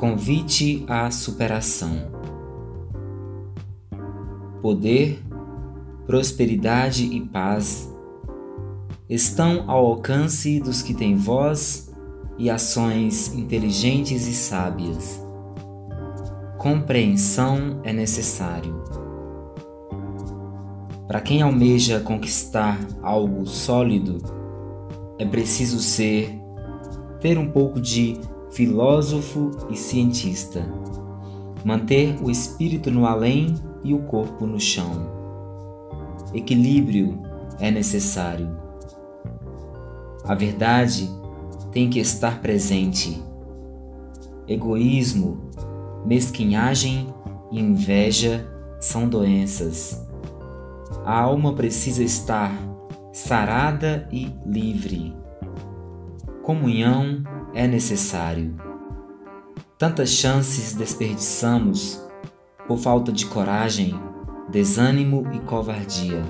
Convite à superação. Poder, prosperidade e paz estão ao alcance dos que têm voz e ações inteligentes e sábias. Compreensão é necessário. Para quem almeja conquistar algo sólido, é preciso ser, ter um pouco de filósofo e cientista, manter o espírito no além e o corpo no chão. Equilíbrio é necessário. A verdade tem que estar presente. Egoísmo, mesquinhagem e inveja são doenças a alma precisa estar sarada e livre. Comunhão é necessário. Tantas chances desperdiçamos por falta de coragem, desânimo e covardia.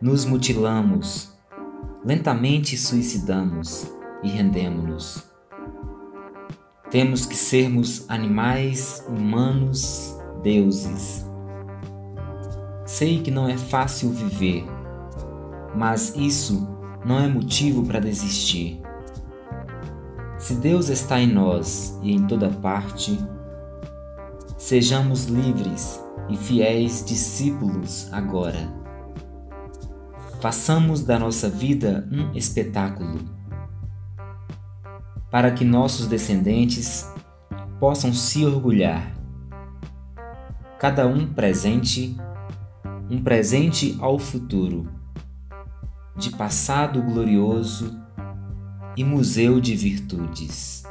Nos mutilamos, lentamente suicidamos e rendemos-nos. Temos que sermos animais, humanos, deuses Sei que não é fácil viver, mas isso não é motivo para desistir. Se Deus está em nós e em toda parte, sejamos livres e fiéis discípulos agora. Façamos da nossa vida um espetáculo, para que nossos descendentes possam se orgulhar. Cada um presente um presente ao futuro, de passado glorioso e Museu de Virtudes.